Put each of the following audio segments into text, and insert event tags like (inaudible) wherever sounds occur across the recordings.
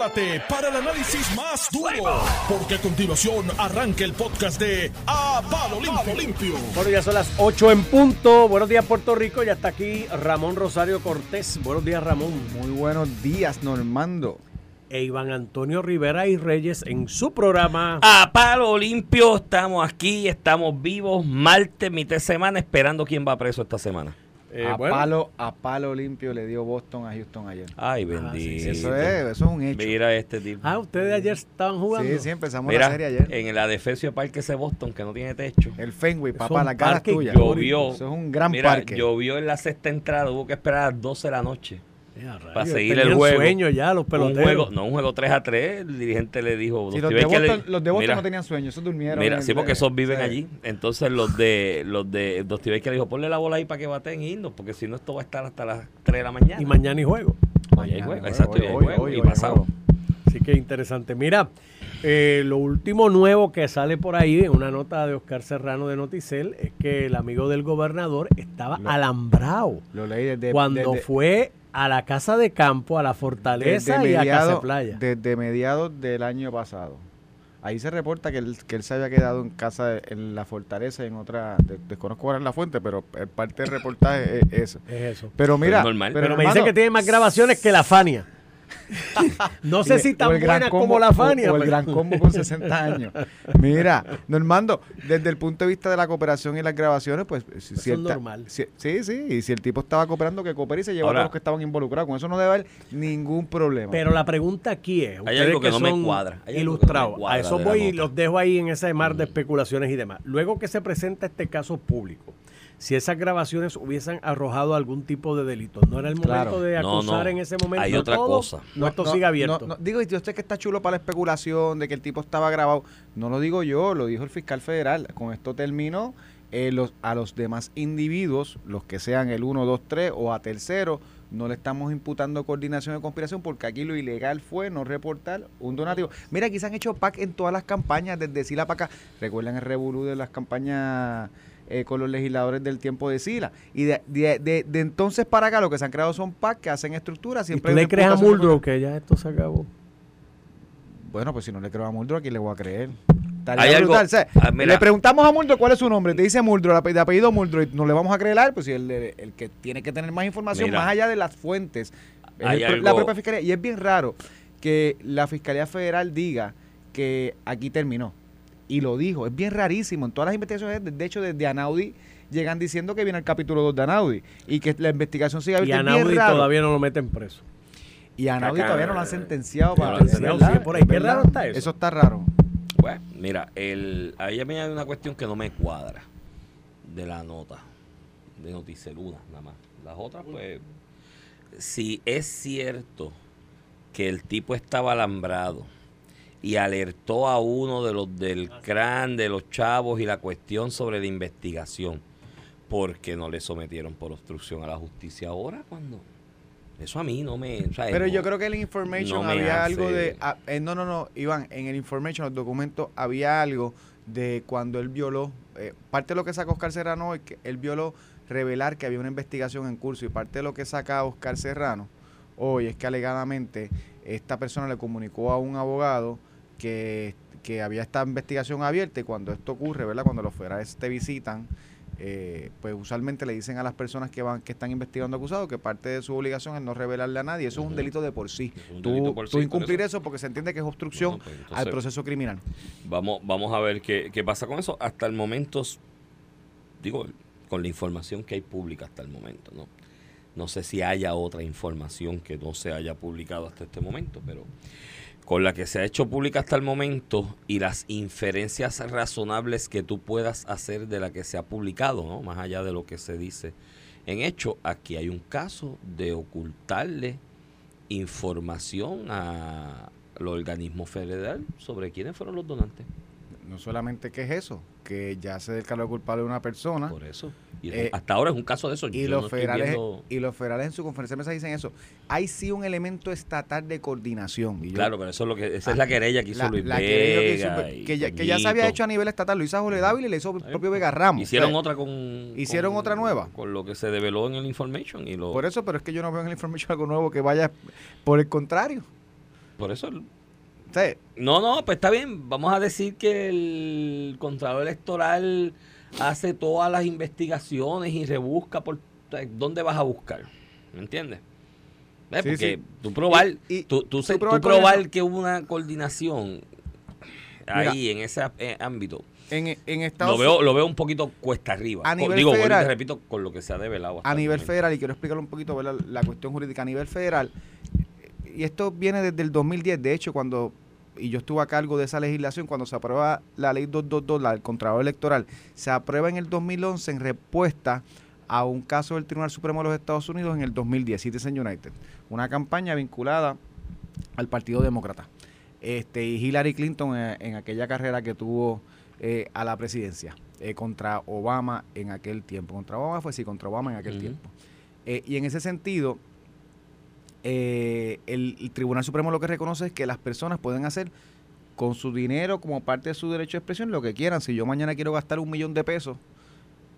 prepárate para el análisis más duro, porque a continuación arranca el podcast de A Palo Limpio. Limpio. Bueno, ya son las 8 en punto. Buenos días, Puerto Rico. Ya está aquí Ramón Rosario Cortés. Buenos días, Ramón. Muy buenos días, Normando. E Iván Antonio Rivera y Reyes en su programa. A palo limpio, estamos aquí, estamos vivos. Martes, mitad de semana, esperando quién va preso esta semana. Eh, a, palo, a palo limpio le dio Boston a Houston ayer. Ay, bendito. Ah, sí, eso, es, eso es un hecho. Mira este tipo. Ah, ustedes ayer estaban jugando. Sí, sí, empezamos la serie ayer. En el adefesio parque ese Boston que no tiene techo. El Fenway, papá, la cara tuya. Llovió. Eso es un gran mira, parque. Llovió en la sexta entrada, hubo que esperar a las 12 de la noche para seguir el juego. sueño ya los peloteros. Un juego, no, un juego 3 a 3, el dirigente le dijo... los, de Boston, los, de Boston, no tenían sueño, esos durmieron. Mira, sí, porque esos viven allí. Entonces los de los de Dostivel que le dijo, ponle la bola ahí para que baten y irnos, porque si no esto va a estar hasta las 3 de la mañana. Y mañana y juego. Mañana y juego, exacto, y juego, y pasado. Así que interesante. Mira, eh, lo último nuevo que sale por ahí en una nota de Oscar Serrano de Noticel es que el amigo del gobernador estaba alambrado. Lo leí desde... Cuando fue a la casa de campo, a la fortaleza y a Casa Playa. Desde mediados del año pasado. Ahí se reporta que él, que él se había quedado en casa, en la fortaleza y en otra, desconozco cuál es la fuente, pero parte del reportaje es, eso. Es eso. Pero mira, pero, me dice que tiene más grabaciones que la Fania. No sé si tan buena como la Fania. O, el gran combo con 60 años. Mira, Normando, desde el punto de vista de la cooperación y las grabaciones, pues... Si, es normal. sí, sí. Y si el tipo estaba cooperando, que coopere y se lleva a los que estaban involucrados. Con eso no debe haber ningún problema. Pero la pregunta aquí es... Hay algo que, no me cuadra. ilustrados. a eso voy y los dejo ahí en ese mar de especulaciones y demás. Luego que se presenta este caso público, si esas grabaciones hubiesen arrojado algún tipo de delito. No era el momento de acusar en ese momento. Hay otra cosa. No, esto sigue abierto. digo, yo sé que está chulo para la especulación de que el tipo estaba grabado. No lo digo yo, lo dijo el fiscal federal. Con esto termino. Eh, los, a los demás individuos, los que sean el 1, 2, 3 o a tercero, no le estamos imputando coordinación de conspiración porque aquí lo ilegal fue no reportar un donativo. Mira, aquí se han hecho PAC en todas las campañas, desde Sila para acá. ¿Recuerdan el revolú de las campañas eh, con los legisladores del tiempo de Sila. Y de, de, de, entonces para acá lo que se han creado son PAC que hacen estructuras. Siempre ¿Y tú le crees a Muldrow que ya esto se acabó? Bueno, pues si no le creo a Muldrow, ¿a quién le voy a creer? ¿Hay algo? Ah, le preguntamos a Muldrow cuál es su nombre, te dice Muldrow, de apellido Muldrow, no le vamos a creer, pues si el, el, que tiene que tener más información, más allá de las fuentes, la propia fiscalía. Y es bien raro que la Fiscalía Federal diga que aquí terminó y lo dijo. Es bien rarísimo. En todas las investigaciones, de hecho, desde Anaudi llegan diciendo que viene el capítulo 2 de Anaudi y que la investigación sigue abierta. Y Anaudi todavía no lo meten preso. Y Anaudi todavía no lo han sentenciado para por ahí. Qué raro está eso. Eso está raro. Bueno, mira, el, ahí me hay una cuestión que no me cuadra de la nota de Noticeluda, nada más. Las otras, pues, si es cierto que el tipo estaba alambrado y alertó a uno de los del CRAN, de los chavos y la cuestión sobre la investigación. porque no le sometieron por obstrucción a la justicia ahora cuando? Eso a mí no me... Pero yo creo que en el information había algo de... Ah, eh, no, no, no, Iván, en el information, los documentos, había algo de cuando él violó... Eh, parte de lo que sacó Oscar Serrano es que él violó revelar que había una investigación en curso y parte de lo que saca Oscar Serrano hoy es que alegadamente esta persona le comunicó a un abogado que, había esta investigación abierta y cuando esto ocurre, ¿verdad? Cuando los federales te visitan, eh, pues usualmente le dicen a las personas que van que están investigando acusados que parte de su obligación es no revelarle a nadie. Eso es un delito de por sí. Tú, incumplir eso. porque se entiende que es obstrucción pues, al proceso criminal. Vamos, vamos a ver qué, qué pasa con eso. Hasta el momento, digo, con la información que hay pública hasta el momento, ¿no? No sé si haya otra información que no se haya publicado hasta este momento, pero con la que se ha hecho pública hasta el momento y las inferencias razonables que tú puedas hacer de la que se ha publicado, ¿no? más allá de lo que se dice en hecho, aquí hay un caso de ocultarle información a los organismos federales sobre quiénes fueron los donantes. No solamente que es eso, que ya se declaró culpable una persona. Por eso. Y eh, hasta ahora es un caso de eso. Y los, federales, y los federales en su conferencia de mesa dicen eso. Hay sí un elemento estatal de coordinación. claro, pero eso es lo que, esa es la querella que hizo Luis la Vega. Que, ya, que, ya, se había hecho a nivel estatal. Lo hizo a Jorge Dávila y le hizo el propio Vega Ramos. Hicieron otra con. Hicieron otra nueva. Con lo que se develó en el Information. Y lo, por eso, pero es que yo no veo en el Information algo nuevo que vaya por el contrario. Por eso... No, no, pues está bien. Vamos a decir que el Contralor Electoral hace todas las investigaciones y rebusca por dónde vas a buscar. ¿Me entiendes? Porque tú probar, tú, tú, probar, que hubo una coordinación ahí en ese eh, ámbito. En, en lo veo, lo veo un poquito cuesta arriba. A nivel Digo, federal, repito, con lo que se ha develado. A nivel federal, y quiero explicarle un poquito la cuestión jurídica, a nivel federal, y esto viene desde el 2010, de hecho, cuando, y yo estuve a cargo de esa legislación, cuando se aprueba la ley 222, la del Contralor Electoral, se aprueba en el 2011 en respuesta a un caso del Tribunal Supremo de los Estados Unidos en el 2010, Citizen United, una campaña vinculada al Partido Demócrata. Este, y Hillary Clinton eh, en, aquella carrera que tuvo eh, a la presidencia eh, contra Obama en aquel tiempo. Contra Obama fue sí, contra Obama en aquel tiempo. y en ese sentido, el, el, Tribunal Supremo lo que reconoce es que las personas pueden hacer con su dinero como parte de su derecho de expresión lo que quieran. Si yo mañana quiero gastar un millón de pesos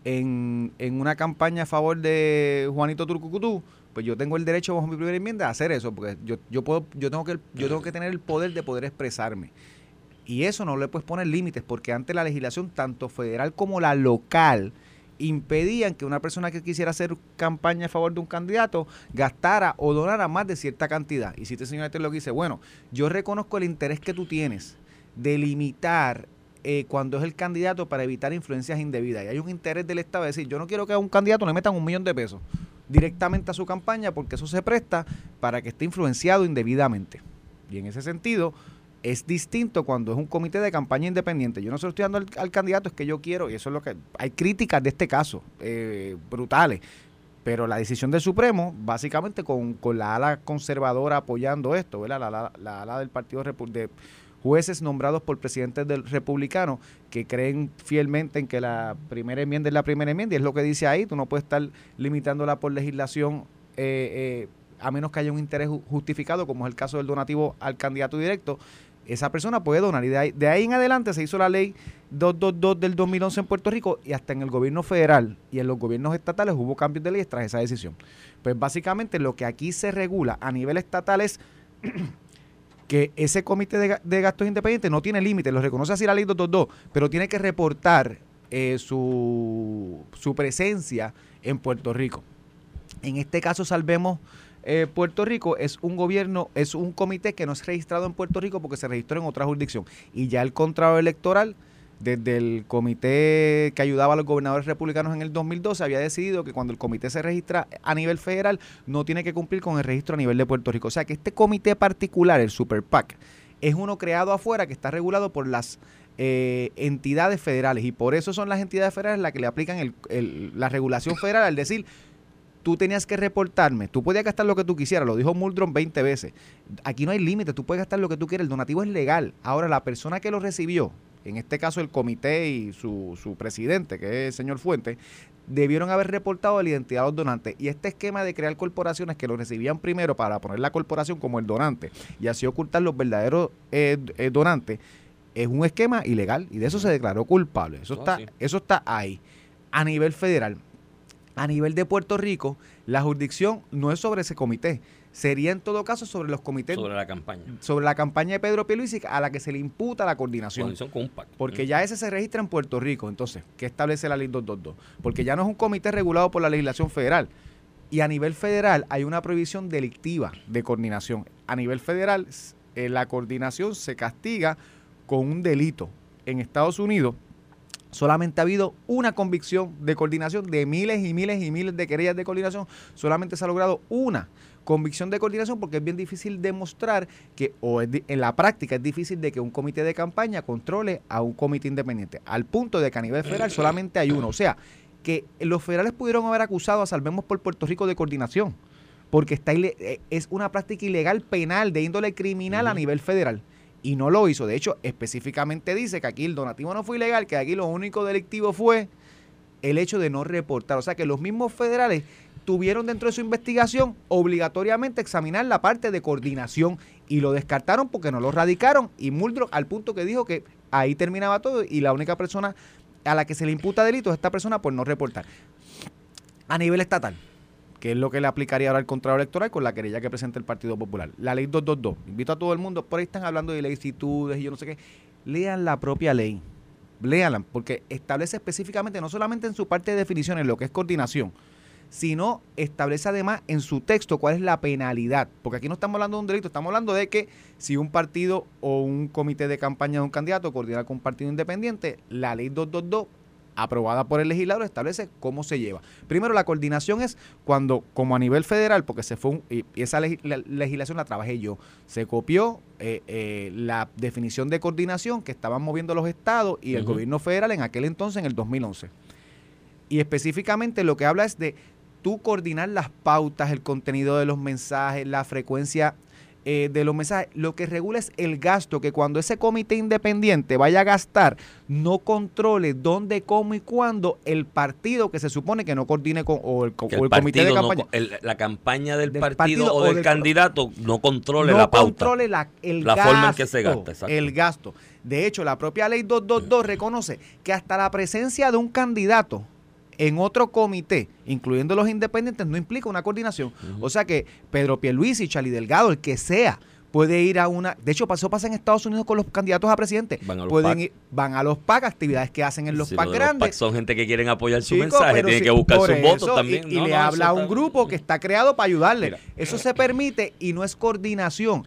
en, en una campaña a favor de Juanito Turcucutú, pues yo tengo el derecho bajo mi primera enmienda a hacer eso, porque yo, yo puedo, yo tengo que yo tengo que tener el poder de poder expresarme. Y eso no le puedes poner límites, porque antes la legislación, tanto federal como la local, impedían que una persona que quisiera hacer campaña a favor de un candidato gastara o donara más de cierta cantidad. Y si este señor este lo dice, bueno, yo reconozco el interés que tú tienes de limitar eh, cuando es el candidato para evitar influencias indebidas. Y hay un interés del Estado de decir, yo no quiero que a un candidato le metan un millón de pesos directamente a su campaña porque eso se presta para que esté influenciado indebidamente. Y en ese sentido, es distinto cuando es un comité de campaña independiente. Yo no se lo estoy dando al, candidato, es que yo quiero, y eso es lo que... Hay críticas de este caso, eh, brutales, pero la decisión del Supremo, básicamente con, la ala conservadora apoyando esto, ¿verdad? La, la ala del Partido de, jueces nombrados por presidentes del republicano que creen fielmente en que la primera enmienda es la primera enmienda y es lo que dice ahí, tú no puedes estar limitándola por legislación eh, eh, a menos que haya un interés justificado, como es el caso del donativo al candidato directo, esa persona puede donar. Y de ahí, de ahí en adelante se hizo la ley 222 del 2011 en Puerto Rico y hasta en el gobierno federal y en los gobiernos estatales hubo cambios de ley tras esa decisión. Pues básicamente lo que aquí se regula a nivel estatal es (clears throat) que ese comité de, gastos independientes no tiene límite, lo reconoce así la ley 222, pero tiene que reportar eh, su, su presencia en Puerto Rico. En este caso, Salvemos eh, Puerto Rico, es un gobierno, es un comité que no es registrado en Puerto Rico porque se registró en otra jurisdicción. Y ya el contrato electoral desde el comité que ayudaba a los gobernadores republicanos en el 2012 había decidido que cuando el comité se registra a nivel federal no tiene que cumplir con el registro a nivel de Puerto Rico. O sea que este comité particular, el Super PAC, es uno creado afuera que está regulado por las eh, entidades federales y por eso son las entidades federales las que le aplican la regulación federal al decir tú tenías que reportarme, tú podías gastar lo que tú quisieras, lo dijo Muldron 20 veces. Aquí no hay límite, tú puedes gastar lo que tú quieras, el donativo es legal. Ahora, la persona que lo recibió, en este caso el comité y su, su presidente, que es el señor Fuente, debieron haber reportado la identidad de los donantes. Y este esquema de crear corporaciones que lo recibían primero para poner la corporación como el donante y así ocultar los verdaderos eh, eh, donantes, es un esquema ilegal y de eso se declaró culpable. Eso, está, eso está ahí. A nivel federal, a nivel de Puerto Rico, la jurisdicción no es sobre ese comité, sería en todo caso sobre los comités. Sobre la campaña. Sobre la campaña de Pedro Pierluisi a la que se le imputa la coordinación. Porque ya ese se registra en Puerto Rico. Entonces, ¿qué establece la ley 222? Porque ya no es un comité regulado por la legislación federal. Y a nivel federal hay una prohibición delictiva de coordinación. A nivel federal, eh, la coordinación se castiga con un delito. En Estados Unidos, Solamente ha habido una convicción de coordinación de miles y miles y miles de querellas de coordinación. Solamente se ha logrado una convicción de coordinación porque es bien difícil demostrar que, o en la práctica es difícil de que un comité de campaña controle a un comité independiente, al punto de que a nivel federal solamente hay uno. O sea, que los federales pudieron haber acusado a Salvemos por Puerto Rico de coordinación, porque está eh, es una práctica ilegal penal de índole criminal a nivel federal. Y no lo hizo. De hecho, específicamente dice que aquí el donativo no fue ilegal, que aquí lo único delictivo fue el hecho de no reportar. O sea que los mismos federales tuvieron dentro de su investigación obligatoriamente examinar la parte de coordinación y lo descartaron porque no lo radicaron y Muldrow al punto que dijo que ahí terminaba todo y la única persona a la que se le imputa delito es esta persona por no reportar. A nivel estatal, que es lo que le aplicaría ahora al contrato electoral con la querella que presenta el Partido Popular. La ley 222. Invito a todo el mundo, por ahí están hablando de legisitudes y yo no sé qué. Lean la propia ley. Léanla, porque establece específicamente, no solamente en su parte de definiciones, lo que es coordinación, sino establece además en su texto cuál es la penalidad. Porque aquí no estamos hablando de un delito, estamos hablando de que si un partido o un comité de campaña de un candidato coordina con un partido independiente, la ley 222 aprobada por el legislador establece cómo se lleva. Primero, la coordinación es cuando, como a nivel federal, porque se fue y esa legislación la trabajé yo, se copió eh, eh, la definición de coordinación que estaban moviendo los estados y el gobierno federal en aquel entonces, en el 2011. Y específicamente lo que habla es de tú coordinar las pautas, el contenido de los mensajes, la frecuencia eh, de los mensajes, lo que regula es el gasto, que cuando ese comité independiente vaya a gastar, no controle dónde, cómo y cuándo el partido que se supone que no coordine con, o el, comité de campaña. la campaña del, partido, o del, candidato no controle la pauta. controle la, el la forma en que se gasta. El gasto. De hecho, la propia ley 222 reconoce que hasta la presencia de un candidato en otro comité, incluyendo los independientes, no implica una coordinación. O sea que Pedro Pierluisi, Charlie Delgado, el que sea, puede ir a una. De hecho, pasó pasa en Estados Unidos con los candidatos a presidente. Van a los Pueden Ir, van a los PAC, actividades que hacen en los PAC grandes. son gente que quieren apoyar su mensaje, tienen que buscar sus votos también. Y, le habla a un grupo que está creado para ayudarle. eso se permite y no es coordinación.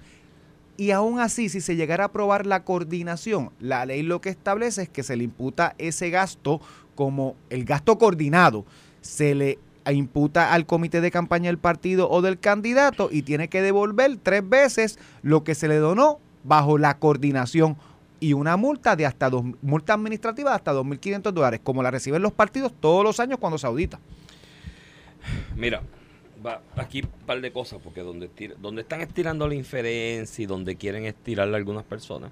Y aún así, si se llegara a aprobar la coordinación, la ley lo que establece es que se le imputa ese gasto como el gasto coordinado se le imputa al comité de campaña del partido o del candidato y tiene que devolver tres veces lo que se le donó bajo la coordinación y una multa de hasta dos, multa administrativa de hasta 2.500 dólares, como la reciben los partidos todos los años cuando se audita. Mira, va aquí un par de cosas, porque donde, donde están estirando la inferencia y donde quieren estirarle a algunas personas,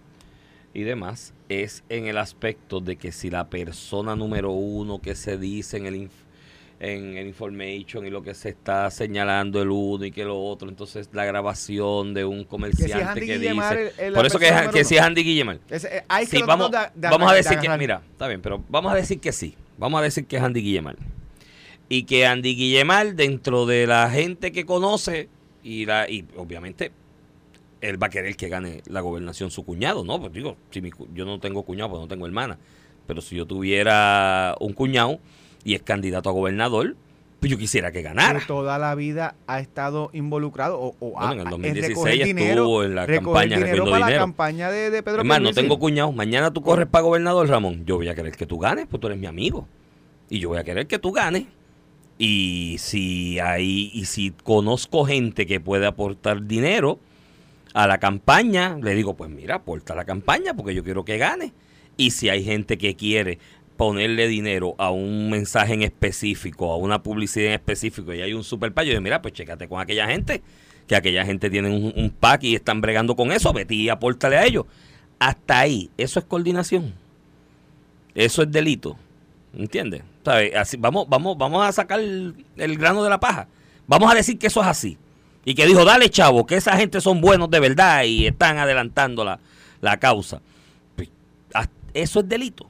y demás es en el aspecto de que si la persona número uno que se dice en el, en el information y lo que se está señalando el uno y que lo otro, entonces la grabación de un comerciante que, dice... por eso que, que si es Andy Guillemar. Eh, vamos, vamos a decir que... Mira, está bien, pero vamos a decir que sí. Vamos a decir que es Andy Guillemar. Y que Andy Guillemar, dentro de la gente que conoce, y, la, y obviamente él va a querer que gane la gobernación su cuñado, ¿no? Pues digo, si yo no tengo cuñado, pues no tengo hermana. Pero si yo tuviera un cuñado y es candidato a gobernador, pues yo quisiera que ganara. toda la vida ha estado involucrado o, bueno, en el 2016 estuvo en la campaña dinero para la campaña de, de Pedro Además, no tengo cuñado. Mañana tú corres para gobernador, Ramón. Yo voy a querer que tú ganes, pues tú eres mi amigo. Y yo voy a querer que tú ganes. Y si hay, y si conozco gente que puede aportar dinero, a la campaña, le digo, pues mira, aporta la campaña porque yo quiero que gane. Y si hay gente que quiere ponerle dinero a un mensaje en específico, a una publicidad en específico y hay un super payo, yo mira, pues chécate con aquella gente, que aquella gente tiene un, pack y están bregando con eso, vete y apórtale a ellos. Hasta ahí, eso es coordinación. Eso es delito. ¿Entiendes? Así, vamos, vamos, vamos a sacar el grano de la paja. Vamos a decir que eso es así y que dijo, dale chavo, que esa gente son buenos de verdad y están adelantando la, causa. Pues, eso es delito.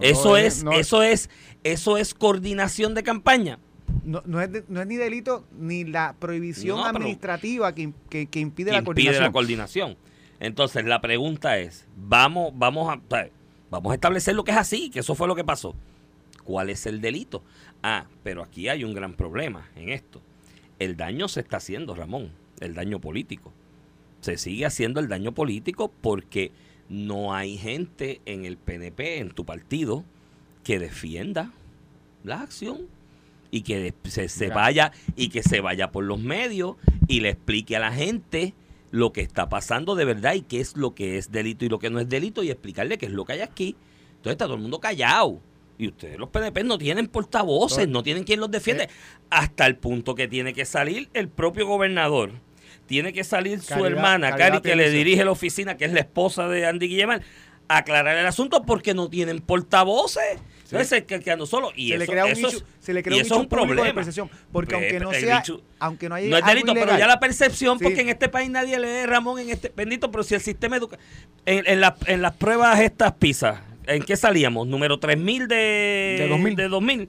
eso es, eso es, eso es coordinación de campaña. No, no, es, no es ni delito ni la prohibición administrativa que, impide la coordinación. la coordinación. Entonces la pregunta es, vamos, vamos a, vamos a establecer lo que es así, que eso fue lo que pasó. ¿Cuál es el delito? Ah, pero aquí hay un gran problema en esto el daño se está haciendo, Ramón, el daño político. Se sigue haciendo el daño político porque no hay gente en el PNP, en tu partido, que defienda la acción y que se, vaya y que se vaya por los medios y le explique a la gente lo que está pasando de verdad y qué es lo que es delito y lo que no es delito y explicarle qué es lo que hay aquí. Entonces está todo el mundo callado. Y ustedes, los PNP, no tienen portavoces, no tienen quien los defiende. Hasta el punto que tiene que salir el propio gobernador. Tiene que salir su hermana, Cari, que le dirige la oficina, que es la esposa de Andy Guillemar, a aclarar el asunto porque no tienen portavoces. Entonces, que, quedando solo. Y se, le crea un es, se le crea un, problema. De percepción, porque aunque no sea. aunque no haya. No es delito, pero ya la percepción, porque en este país nadie lee Ramón en este. Bendito, pero si el sistema educa. En, en, en las pruebas, estas pizzas ¿En qué salíamos? Número 3000 de, de 2000. De 2000.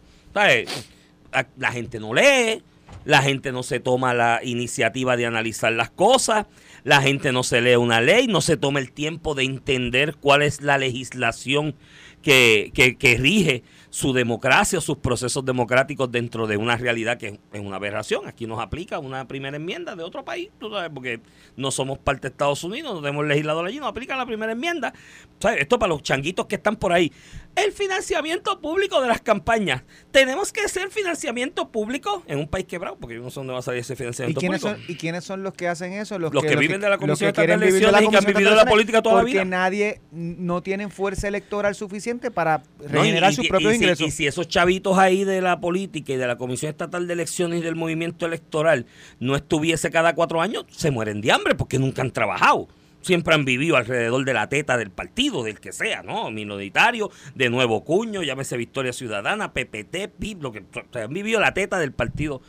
La gente no lee. la gente no se toma la iniciativa de analizar las cosas, la gente no se lee una ley, no se toma el tiempo de entender cuál es la legislación que, que, que rige su democracia o sus procesos democráticos dentro de una realidad que es una aberración. Aquí nos aplica una primera enmienda de otro país, tú sabes, porque no somos parte de Estados Unidos, no tenemos legislador allí, nos aplica la primera enmienda. ¿Sabes? Esto para los changuitos que están por ahí. El financiamiento público de las campañas. Tenemos que hacer financiamiento público en un país quebrado, porque yo no sé dónde va a salir ese financiamiento ¿Y quiénes público. Son, ¿Y quiénes son los que hacen eso? Los, que, viven de la Comisión de Elecciones y que han vivido de la política toda la vida. Porque nadie, no tienen fuerza electoral suficiente para regenerar sus propios y y si esos chavitos ahí de la política y de la Comisión Estatal de Elecciones y del movimiento electoral no estuviese cada cuatro años, se mueren de hambre porque nunca han trabajado siempre han vivido alrededor de la teta del partido, del que sea, ¿no? Minoritario, de Nuevo Cuño, llámese Victoria Ciudadana, PPT, PIB, lo que han vivido la teta del partido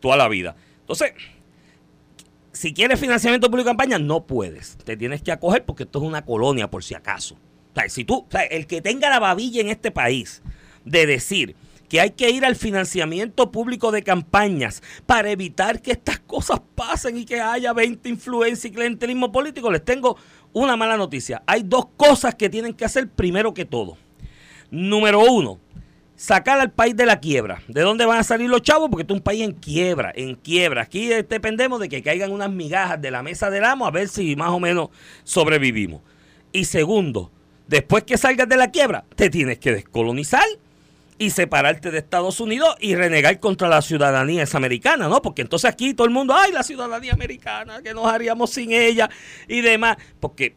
toda la vida. Entonces, si quieres financiamiento público de campaña, no puedes. Te tienes que acoger porque esto es una colonia, por si acaso. O sea, si tú, o sea, el que tenga la babilla en este país de decir que hay que ir al financiamiento público de campañas para evitar que estas cosas pasen y que haya 20 influencia y clientelismo político, les tengo una mala noticia. Hay dos cosas que tienen que hacer primero que todo. Número uno, sacar al país de la quiebra. ¿De dónde van a salir los chavos? Porque es un país en quiebra, en quiebra. Aquí dependemos de que caigan unas migajas de la mesa del amo a ver si más o menos sobrevivimos. Y segundo, después que salgas de la quiebra, te tienes que descolonizar y separarte de Estados Unidos y renegar contra la ciudadanía americana, ¿no? Porque entonces aquí todo el mundo, ay, la ciudadanía americana, que nos haríamos sin ella y demás. Porque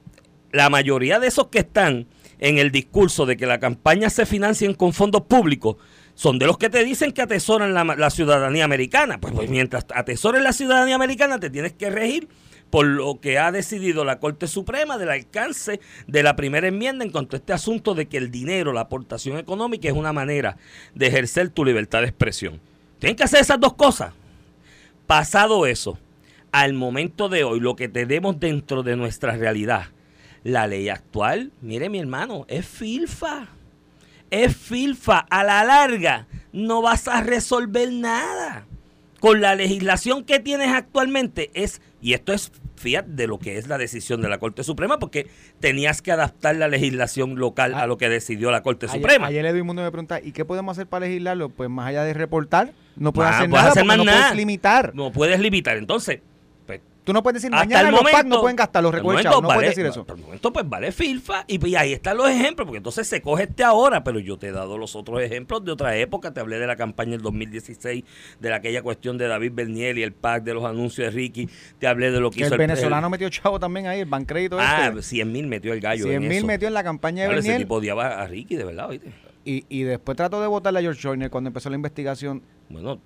la mayoría de esos que están en el discurso de que la campaña se financien con fondos públicos son de los que te dicen que atesoran la, la ciudadanía americana. Pues, pues mientras atesores la ciudadanía americana te tienes que regir por lo que ha decidido la Corte Suprema del alcance de la primera enmienda en cuanto a este asunto de que el dinero, la aportación económica es una manera de ejercer tu libertad de expresión. Tienen que hacer esas dos cosas. Pasado eso, al momento de hoy, lo que tenemos dentro de nuestra realidad, la ley actual, mire mi hermano, es filfa. Es filfa. A la larga, no vas a resolver nada. Con la legislación que tienes actualmente es, y esto es fíjate de lo que es la decisión de la Corte Suprema, porque tenías que adaptar la legislación local a lo que decidió la Corte Suprema. Ayer Edwin Mundo me pregunta, ¿y qué podemos hacer para legislarlo? Pues más allá de reportar, no puedes hacer nada, hacer más no puedes limitar. No puedes limitar. Entonces, Tú no puedes decir, mañana los PAC no pueden gastar los recursos. No puedes decir eso. Por el momento, pues vale filfa. Y, ahí están los ejemplos, porque entonces se coge este ahora, pero yo te he dado los otros ejemplos de otra época. Te hablé de la campaña del 2016, de aquella cuestión de David Berniel y el PAC, de los anuncios de Ricky. Te hablé de lo que, que hizo el venezolano metió chavo también ahí, el bancrédito. Ah, 100 mil metió el gallo. 100 mil metió en la campaña de Berniel. Ese tipo odiaba a Ricky, de verdad, ¿viste? Y, y después trató de votarle a George Joyner cuando empezó la investigación. Bueno,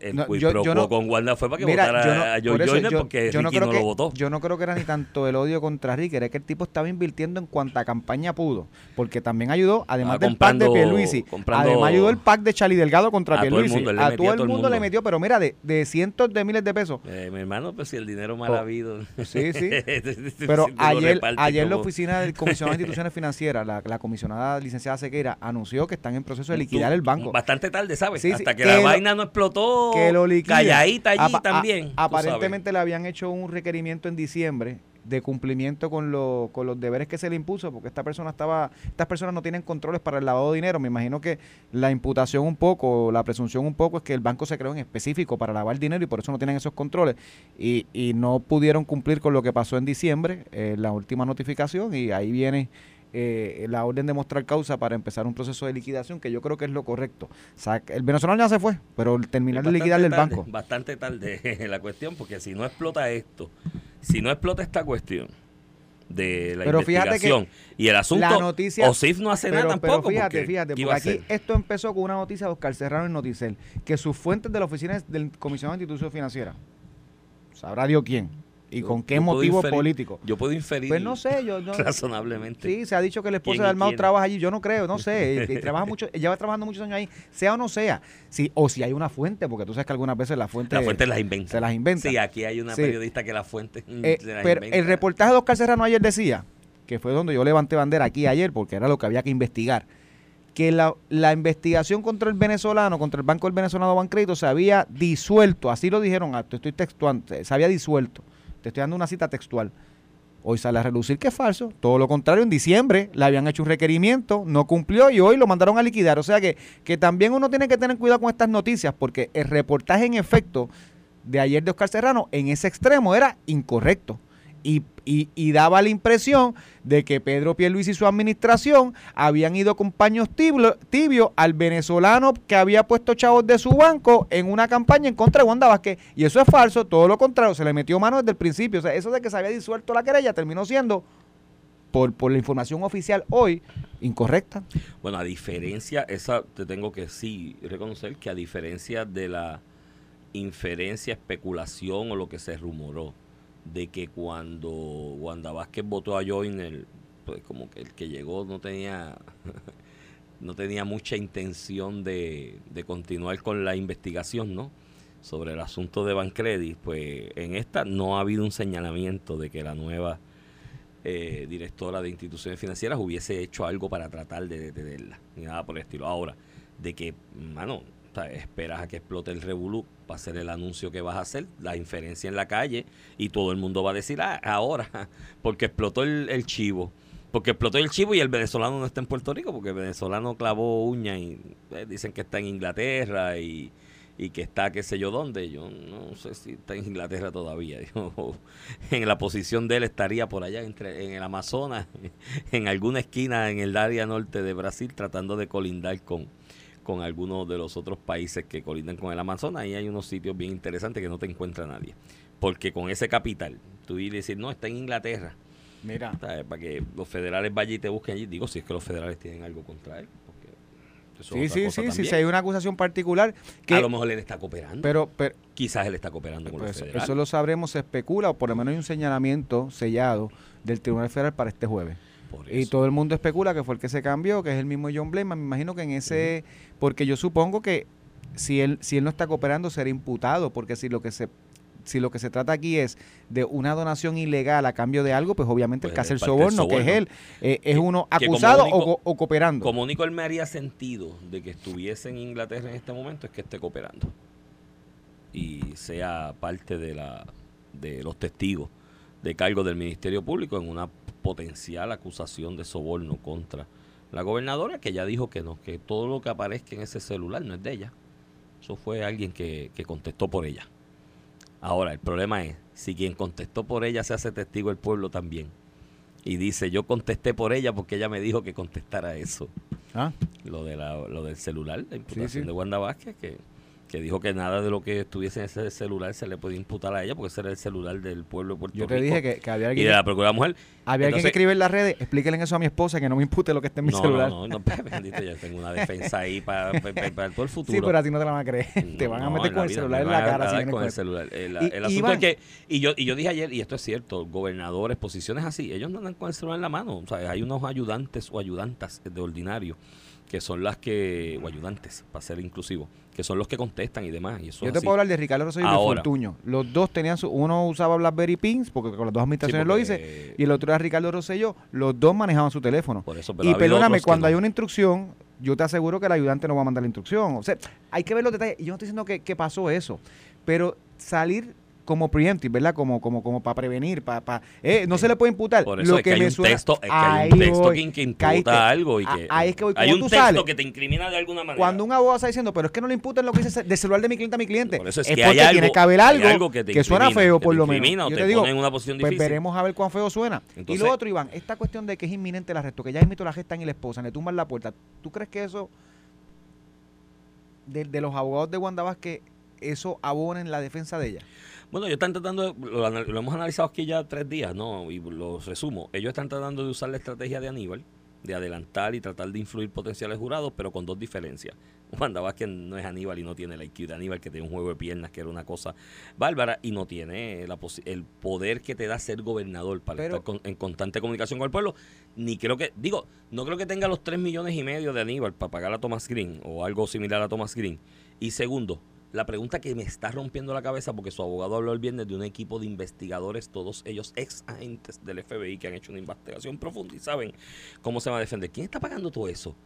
el no, yo, yo no, con Wanda fue para que mira, votara a Joe Joyner porque yo no, lo votó. Yo no creo que era ni tanto el odio contra Ricky, era que el tipo estaba invirtiendo en cuanta campaña pudo. Porque también ayudó, además ah, del pack de Pierluisi, además ayudó el pack de Charlie Delgado contra Pierluisi. a todo el mundo, le metió, pero mira, de, de cientos de miles de pesos. Eh, mi hermano, pues si el dinero mal oh, habido. Sí, sí. (laughs) pero ayer, ayer la oficina del comisionado de instituciones financieras, la, la comisionada licenciada Sequeira, anunció que están en proceso de liquidar el banco. Bastante tarde, ¿sabes? Hasta que, la vaina no explotó. Que lo ahí allí también. aparentemente le habían hecho un requerimiento en diciembre de cumplimiento con, con los deberes que se le impuso, porque esta persona estaba, estas personas no tienen controles para el lavado de dinero. Me imagino que la imputación un poco, la presunción un poco es que el banco se creó en específico para lavar dinero y por eso no tienen esos controles. Y, y no pudieron cumplir con lo que pasó en diciembre, eh, la última notificación, y ahí viene eh, la orden de mostrar causa para empezar un proceso de liquidación, que yo creo que es lo correcto. el venezolano ya se fue, pero terminar de liquidar el banco. Bastante tarde (laughs) la cuestión, porque si no explota esto, si no explota esta cuestión de la pero investigación y el asunto, la noticia, OSIF no hace nada tampoco. Pero fíjate, fíjate, porque aquí esto empezó con una noticia de Oscar Serrano en Noticel, que sus fuentes de la oficina del Comisionado de Institución Financiera, sabrá Dios quién, ¿Y con qué motivo político? Yo puedo inferir. Pues no sé, yo no, (laughs) razonablemente. Sí, se ha dicho que el esposo de Armado trabaja allí, yo no creo, no sé, y, (laughs) trabaja mucho, lleva trabajando muchos años ahí, sea o no sea, sí, o si hay una fuente, porque tú sabes que algunas veces la fuente la fuente las inventa. Se las inventa. Sí, aquí hay una periodista que la fuente (laughs) eh, pero el reportaje de Oscar Serrano ayer decía, que fue donde yo levanté bandera aquí ayer porque era lo que había que investigar que la, la, investigación contra el venezolano, contra el Banco del Venezolano Bancrédito se había disuelto, así lo dijeron, ah, estoy textuando, se había disuelto. Te estoy dando una cita textual. Hoy sale a relucir que es falso. Todo lo contrario, en diciembre le habían hecho un requerimiento, no cumplió y hoy lo mandaron a liquidar. O sea que, que también uno tiene que tener cuidado con estas noticias porque el reportaje en efecto de ayer de Oscar Serrano en ese extremo era incorrecto y, daba la impresión de que Pedro Pierluisi y su administración habían ido con paños tibios al venezolano que había puesto chavos de su banco en una campaña en contra de Wanda Vázquez. Y eso es falso, todo lo contrario, se le metió mano desde el principio. O sea, eso de que se había disuelto la querella terminó siendo, por, por la información oficial hoy, incorrecta. Bueno, a diferencia, esa te tengo que sí reconocer que a diferencia de la inferencia, especulación o lo que se rumoró, de que cuando Wanda Vázquez votó a Joyner, pues como que el que llegó no tenía (laughs) no tenía mucha intención de, de continuar con la investigación, ¿no? Sobre el asunto de Bancredit, pues en esta no ha habido un señalamiento de que la nueva eh, directora de instituciones financieras hubiese hecho algo para tratar de detenerla, ni nada por el estilo. Ahora, de que, mano, esperas a que explote el revolú para hacer el anuncio que vas a hacer, la inferencia en la calle, y todo el mundo va a decir, ah, ahora, (laughs) porque explotó el, chivo. Porque explotó el chivo y el venezolano no está en Puerto Rico, porque el venezolano clavó uña y eh, dicen que está en Inglaterra y, que está qué sé yo dónde. Yo no sé si está en Inglaterra todavía. (laughs) en la posición de él estaría por allá entre, en el Amazonas, (laughs) en alguna esquina en el área norte de Brasil, tratando de colindar con, con algunos de los otros países que colindan con el Amazonas. Ahí hay unos sitios bien interesantes que no te encuentra nadie. Porque con ese capital, tú y decir, no, está en Inglaterra. Mira. Para que los federales vayan y te busquen allí. Digo, si es que los federales tienen algo contra él. sí, sí, sí, sí, si hay una acusación particular que... A lo mejor él está cooperando. Pero, pero Quizás él está cooperando con los pues, federales. Eso lo sabremos, se especula, o por lo menos hay un señalamiento sellado del Tribunal Federal para este jueves. Y todo el mundo especula que fue el que se cambió, que es el mismo John Blaine. Me imagino que en ese, porque yo supongo que si él, si él no está cooperando será imputado, porque si lo que se si lo que se trata aquí es de una donación ilegal a cambio de algo, pues obviamente el que hace el soborno, que es él, eh, es uno acusado o, cooperando. Como único él me haría sentido de que estuviese en Inglaterra en este momento es que esté cooperando. Y sea parte de la de los testigos de cargo del Ministerio Público en una potencial acusación de soborno contra la gobernadora, que ya dijo que no, que todo lo que aparezca en ese celular no es de ella. Eso fue alguien que, contestó por ella. Ahora, el problema es, si quien contestó por ella se hace testigo del pueblo también, y dice, yo contesté por ella porque ella me dijo que contestara eso. ¿Ah? Lo, de la, lo del celular, la imputación de Wanda Vázquez, que que dijo que nada de lo que estuviese en ese celular se le podía imputar a ella porque ese era el celular del pueblo de Puerto Rico. Yo te dije que, había alguien. Y de la Procuraduría Mujer. Había alguien que escribe en las redes, explíquenle eso a mi esposa que no me impute lo que esté en mi celular. No, no, no, pues, bendito, ya tengo una defensa ahí para, (laughs) todo el futuro. Sí, pero a ti no te la van a creer. te van a meter con el celular en la cara. con el celular. El, asunto es que, y yo, y yo dije ayer, y esto es cierto, gobernadores, posiciones así, ellos no andan con el celular en la mano. O sea, hay unos ayudantes o ayudantas de ordinario que son las que, o ayudantes, para ser inclusivo, que son los que contestan y demás. Y eso Yo te puedo hablar de Ricardo Rosselló y de Fortuño. Los dos tenían su, uno usaba BlackBerry Pins, porque con las dos administraciones lo hice, y el otro era Ricardo Rosselló. Los dos manejaban su teléfono. Por eso, y perdóname, cuando hay una instrucción, yo te aseguro que el ayudante no va a mandar la instrucción. O sea, hay que ver los detalles. Y yo no estoy diciendo que, que pasó eso, pero salir como preemptive, ¿verdad? Como, como, como para prevenir, para, para eh, no se le puede imputar. Por eso lo es que, hay, un texto, es que hay un texto que, imputa algo y que ahí es que hay un texto que te incrimina de alguna manera. Cuando un abogado está diciendo, pero es que no le imputan lo que dice de celular de mi cliente a mi cliente. Por eso es, que porque hay tiene que haber algo, que, suena feo por lo menos. Yo te, digo, en una posición pues veremos a ver cuán feo suena. y lo otro, Iván, esta cuestión de que es inminente el arresto, que ya invito la gestan y la esposa, le tumban la puerta. ¿Tú crees que eso de, de los abogados de Wanda que eso abona en la defensa de ella? Bueno, ellos están tratando, lo, lo, hemos analizado aquí ya tres días, ¿no? Y lo resumo. Ellos están tratando de usar la estrategia de Aníbal, de adelantar y tratar de influir potenciales jurados, pero con dos diferencias. (laughs) Wanda Vázquez no es Aníbal y no tiene la IQ de Aníbal, que tiene un juego de piernas, que era una cosa bárbara, y no tiene el poder que te da ser gobernador para estar en constante comunicación con el pueblo. Ni creo que, digo, no creo que tenga los tres millones y medio de Aníbal para pagar a Thomas Green o algo similar a Thomas Green. Y segundo, la pregunta que me está rompiendo la cabeza, porque su abogado habló el viernes de un equipo de investigadores, todos ellos ex agentes del FBI que han hecho una investigación profunda y saben cómo se va a defender. ¿Quién está pagando todo eso?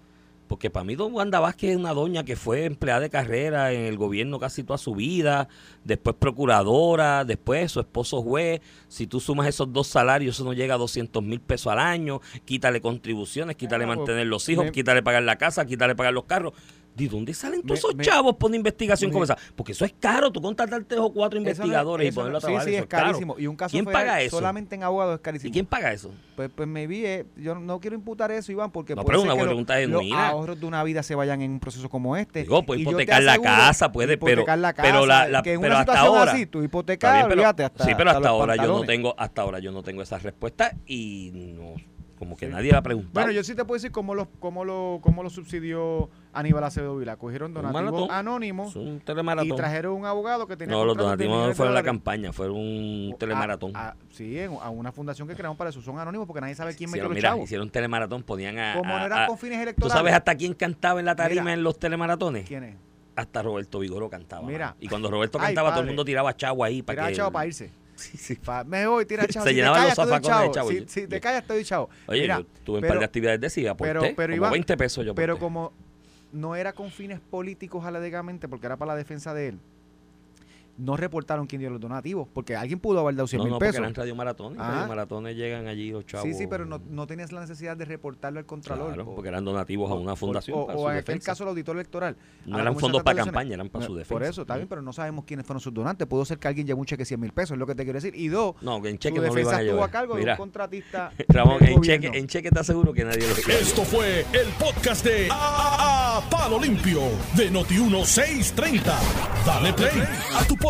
Porque para mí Don Wanda Vázquez es una doña que fue empleada de carrera en el gobierno casi toda su vida, después procuradora, después su esposo juez. Si tú sumas esos dos salarios, eso no llega a 200 mil pesos al año. Quítale contribuciones, quítale mantener los hijos, quítale pagar la casa, quítale pagar los carros. ¿De dónde salen todos esos chavos por una investigación como esa? Porque eso es caro, tú contratar tres o cuatro investigadores y ponerlo a trabajar. Sí, sí, es carísimo. Y un caso ¿Quién paga eso? solamente en abogados es carísimo. ¿Y quién paga eso? Pues, pues me vi, eh, yo no quiero imputar eso, Iván, porque no, pero una buena pregunta es los ahorros de una vida se vayan en un proceso como este. Digo, pues hipotecar la casa, puede, pero, la casa, pero, la, que en pero hasta ahora. Así, tú hipotecas, hasta, Sí, pero hasta, ahora yo no tengo, hasta ahora yo no tengo esa respuesta y no como que nadie la ha preguntado. Bueno, yo sí te puedo decir cómo lo, cómo lo, cómo lo subsidió Aníbal Acevedo Vila. Cogieron donativos anónimos un y trajeron un abogado que tenía... No, los donativos no fueron la campaña, fueron un telemaratón. sí, a una fundación que crearon para eso. Son anónimos porque nadie sabe quién metió los mira, chavos. hicieron un telemaratón, ponían a... Como no eran con fines electorales. ¿Tú sabes hasta quién cantaba en la tarima en los telemaratones? ¿Quién es? Hasta Roberto Vigoro cantaba. Mira. Y cuando Roberto cantaba, todo el mundo tiraba chavo ahí para que... chavo para irse. Sí, sí. me voy, tira chavo. (laughs) Se si llenaban los zafacones de chavo. Si, si te callas, estoy chavo. Oye, Mira, yo tuve un par de actividades de SIGA, pero, pero como 20 pesos yo Pero como no era con fines políticos alegadamente, porque era para la defensa de él, no reportaron quién dio los donativos, porque alguien pudo haber dado 100 no, mil no, pesos. No, porque eran radiomaratones, ah. maratones llegan allí los chavos. Sí, sí, pero no, no tenías la necesidad de reportarlo al Contralor. Claro, porque eran donativos a una fundación O, o en aquel caso el auditor electoral. No eran fondos para campaña, eran para su defensa. Por eso, está bien, pero no sabemos quiénes fueron sus donantes. Pudo ser que alguien llevó un cheque de 100 mil pesos, es lo que te quiero decir. Y dos, no, que en cheque no lo iban a llevar. a cargo Mira, de un contratista (laughs) Ramón, en cheque, en cheque te aseguro que nadie lo Esto fue el podcast de a, Palo Limpio de Noti1630. Dale play a tu